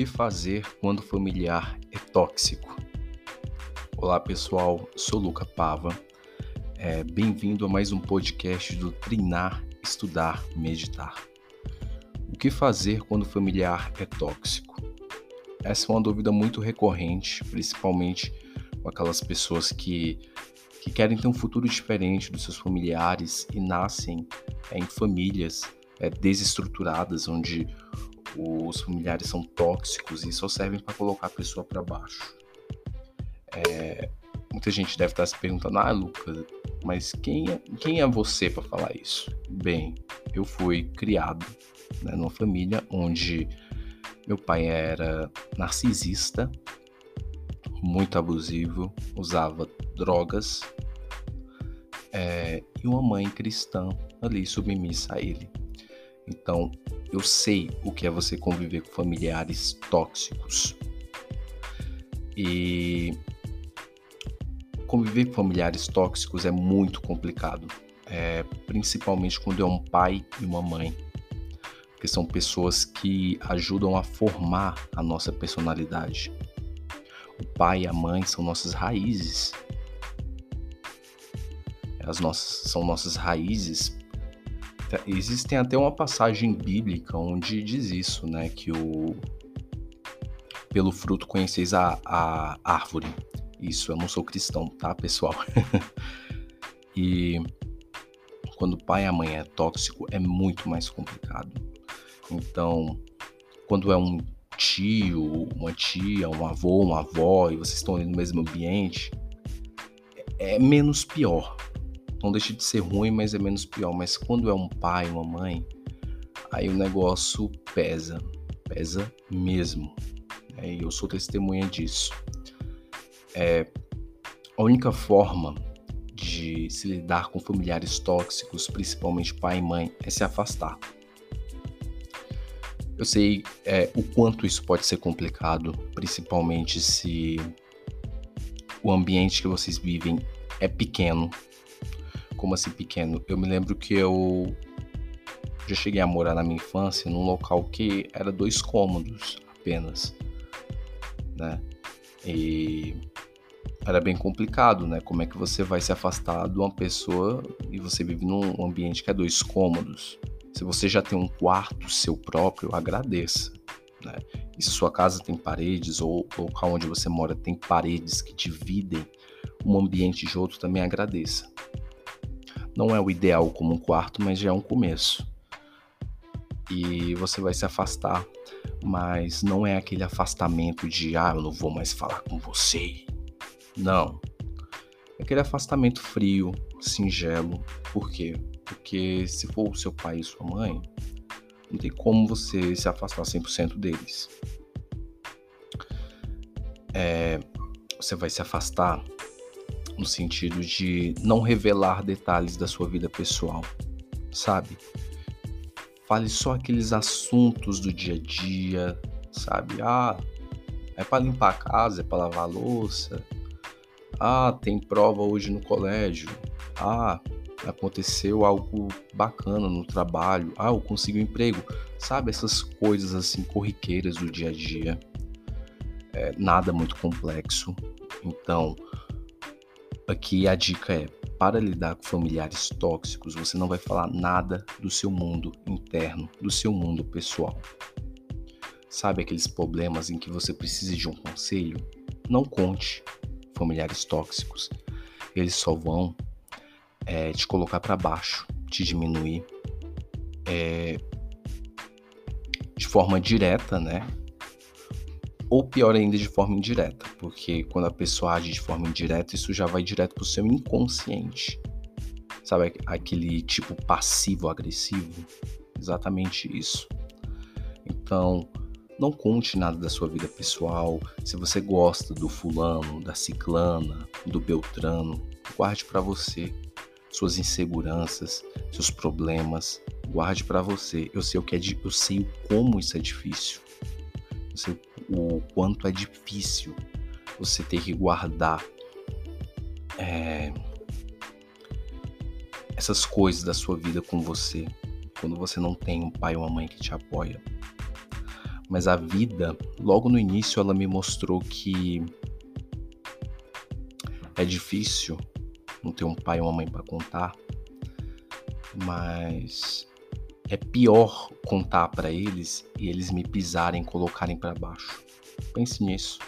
que fazer quando o familiar é tóxico? Olá pessoal, sou Luca Pava. É, Bem-vindo a mais um podcast do Treinar, Estudar, Meditar. O que fazer quando o familiar é tóxico? Essa é uma dúvida muito recorrente, principalmente com aquelas pessoas que, que querem ter um futuro diferente dos seus familiares e nascem é, em famílias é, desestruturadas, onde os familiares são tóxicos e só servem para colocar a pessoa para baixo. É, muita gente deve estar se perguntando: ah, Lucas, mas quem é, quem é você para falar isso? Bem, eu fui criado né, numa família onde meu pai era narcisista, muito abusivo, usava drogas é, e uma mãe cristã ali submissa a ele. Então, eu sei o que é você conviver com familiares tóxicos. E conviver com familiares tóxicos é muito complicado, é, principalmente quando é um pai e uma mãe, porque são pessoas que ajudam a formar a nossa personalidade. O pai e a mãe são nossas raízes. As nossas, são nossas raízes Existem até uma passagem bíblica onde diz isso, né? Que o pelo fruto conheceis a, a árvore. Isso, eu não sou cristão, tá, pessoal? e quando o pai e a mãe é tóxico, é muito mais complicado. Então, quando é um tio, uma tia, um avô, uma avó, e vocês estão ali no mesmo ambiente, é menos pior, não deixa de ser ruim, mas é menos pior. Mas quando é um pai, uma mãe, aí o negócio pesa, pesa mesmo. É, e eu sou testemunha disso. É, a única forma de se lidar com familiares tóxicos, principalmente pai e mãe, é se afastar. Eu sei é, o quanto isso pode ser complicado, principalmente se o ambiente que vocês vivem é pequeno, como assim pequeno? Eu me lembro que eu já cheguei a morar na minha infância num local que era dois cômodos apenas, né? E era bem complicado, né? Como é que você vai se afastar de uma pessoa e você vive num ambiente que é dois cômodos? Se você já tem um quarto seu próprio, agradeça, né? E se sua casa tem paredes ou o local onde você mora tem paredes que dividem um ambiente de outro, também agradeça. Não é o ideal como um quarto, mas já é um começo. E você vai se afastar, mas não é aquele afastamento de ah, eu não vou mais falar com você. Não. É aquele afastamento frio, singelo. Por quê? Porque se for o seu pai e sua mãe, não tem como você se afastar 100% deles. É, você vai se afastar no sentido de não revelar detalhes da sua vida pessoal, sabe? Fale só aqueles assuntos do dia a dia, sabe? Ah, é para limpar a casa, é para lavar a louça. Ah, tem prova hoje no colégio. Ah, aconteceu algo bacana no trabalho. Ah, eu consigo um emprego. Sabe essas coisas assim corriqueiras do dia a dia. É, nada muito complexo. Então, Aqui a dica é: para lidar com familiares tóxicos, você não vai falar nada do seu mundo interno, do seu mundo pessoal. Sabe aqueles problemas em que você precisa de um conselho? Não conte familiares tóxicos. Eles só vão é, te colocar para baixo, te diminuir é, de forma direta, né? Ou pior ainda, de forma indireta, porque quando a pessoa age de forma indireta, isso já vai direto pro seu inconsciente. Sabe aquele tipo passivo-agressivo? Exatamente isso. Então, não conte nada da sua vida pessoal. Se você gosta do fulano, da ciclana, do beltrano, guarde para você suas inseguranças, seus problemas, guarde para você. Eu sei o que é, eu sei como isso é difícil. Sei o quanto é difícil você ter que guardar é, essas coisas da sua vida com você quando você não tem um pai ou uma mãe que te apoia. Mas a vida, logo no início, ela me mostrou que é difícil não ter um pai e uma mãe para contar, mas é pior contar para eles e eles me pisarem, colocarem para baixo. Pense nisso.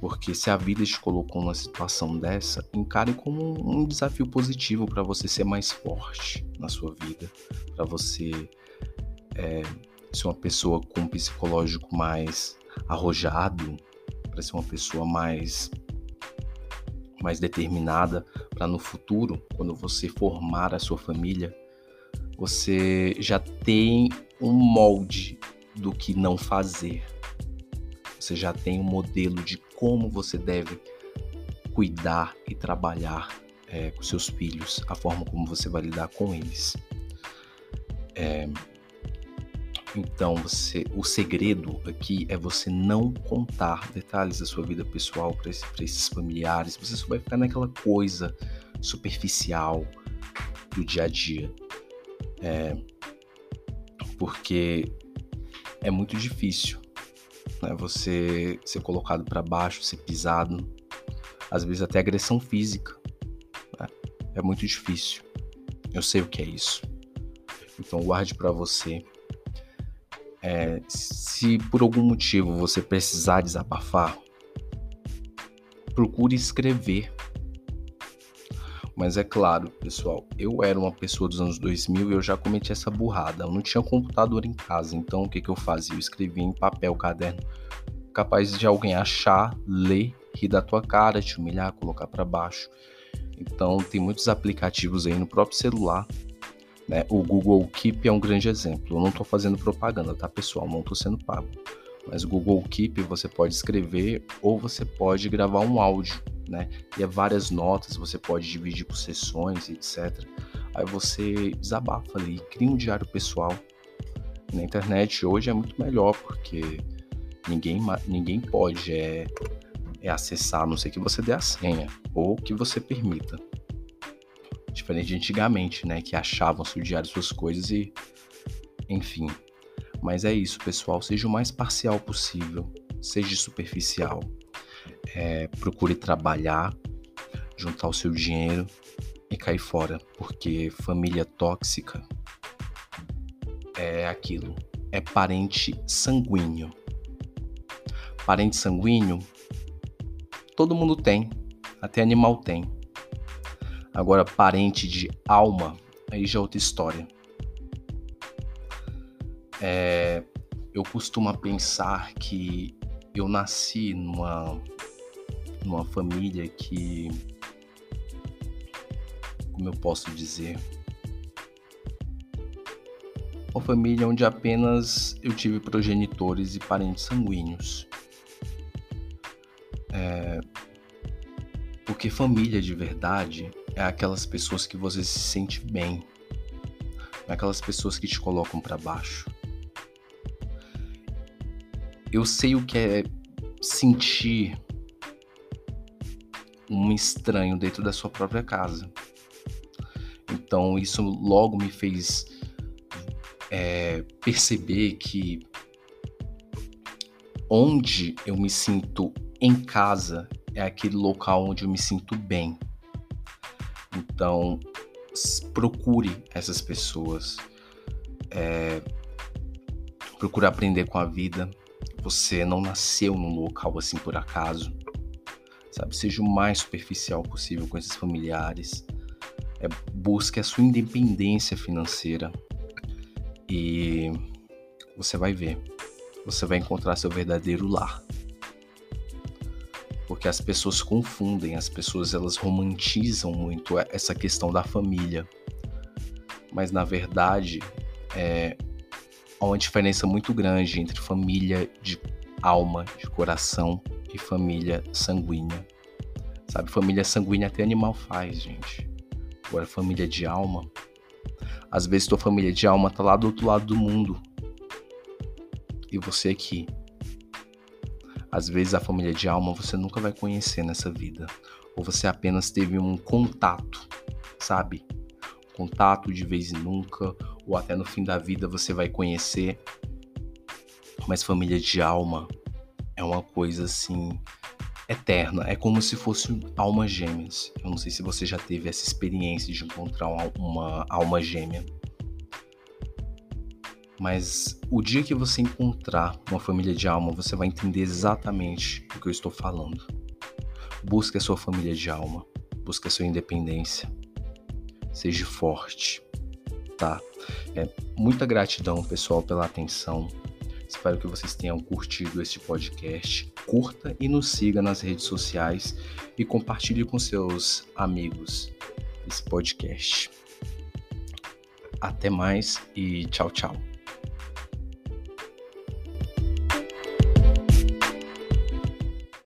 Porque se a vida te colocou numa situação dessa, encare como um desafio positivo para você ser mais forte na sua vida, para você é, ser uma pessoa com um psicológico mais arrojado, para ser uma pessoa mais mais determinada para no futuro, quando você formar a sua família, você já tem um molde do que não fazer. Você já tem um modelo de como você deve cuidar e trabalhar é, com seus filhos, a forma como você vai lidar com eles. É, então, você, o segredo aqui é você não contar detalhes da sua vida pessoal para esse, esses familiares. Você só vai ficar naquela coisa superficial do dia a dia. É, porque é muito difícil né, você ser colocado para baixo, ser pisado, às vezes até agressão física. Né? É muito difícil. Eu sei o que é isso. Então guarde para você é, se por algum motivo você precisar desabafar, procure escrever. Mas é claro, pessoal, eu era uma pessoa dos anos 2000 e eu já cometi essa burrada. Eu não tinha computador em casa, então o que, que eu fazia? Eu escrevia em papel, caderno, capaz de alguém achar, ler, rir da tua cara, te humilhar, colocar para baixo. Então tem muitos aplicativos aí no próprio celular né? O Google Keep é um grande exemplo. Eu não estou fazendo propaganda, tá, pessoal? Não estou sendo pago. Mas o Google Keep você pode escrever ou você pode gravar um áudio, né? E é várias notas, você pode dividir por sessões, etc. Aí você desabafa ali, cria um diário pessoal. Na internet hoje é muito melhor, porque ninguém, ninguém pode é, é acessar, a não ser que você dê a senha ou que você permita. Diferente de antigamente, né? Que achavam seu diário suas coisas e. Enfim. Mas é isso, pessoal. Seja o mais parcial possível. Seja superficial. É, procure trabalhar, juntar o seu dinheiro e cair fora. Porque família tóxica é aquilo. É parente sanguíneo. Parente sanguíneo, todo mundo tem. Até animal tem. Agora, parente de alma, aí já é outra história. É, eu costumo pensar que eu nasci numa, numa família que. Como eu posso dizer? Uma família onde apenas eu tive progenitores e parentes sanguíneos. É, porque família de verdade é aquelas pessoas que você se sente bem, é aquelas pessoas que te colocam para baixo. Eu sei o que é sentir um estranho dentro da sua própria casa. Então isso logo me fez é, perceber que onde eu me sinto em casa é aquele local onde eu me sinto bem. Então, procure essas pessoas. É, procure aprender com a vida. Você não nasceu num local assim por acaso. Sabe? Seja o mais superficial possível com esses familiares. É, busque a sua independência financeira. E você vai ver. Você vai encontrar seu verdadeiro lar porque as pessoas confundem, as pessoas elas romantizam muito essa questão da família. Mas na verdade é há uma diferença muito grande entre família de alma, de coração e família sanguínea. Sabe, família sanguínea até animal faz, gente. Agora família de alma, às vezes tua família de alma tá lá do outro lado do mundo. E você aqui às vezes a família de alma você nunca vai conhecer nessa vida, ou você apenas teve um contato, sabe? Contato de vez em nunca, ou até no fim da vida você vai conhecer. Mas família de alma é uma coisa assim eterna. É como se fossem almas gêmeas. Eu não sei se você já teve essa experiência de encontrar uma alma gêmea. Mas o dia que você encontrar uma família de alma, você vai entender exatamente o que eu estou falando. Busque a sua família de alma. Busque a sua independência. Seja forte, tá? É, muita gratidão, pessoal, pela atenção. Espero que vocês tenham curtido este podcast. Curta e nos siga nas redes sociais e compartilhe com seus amigos esse podcast. Até mais e tchau, tchau.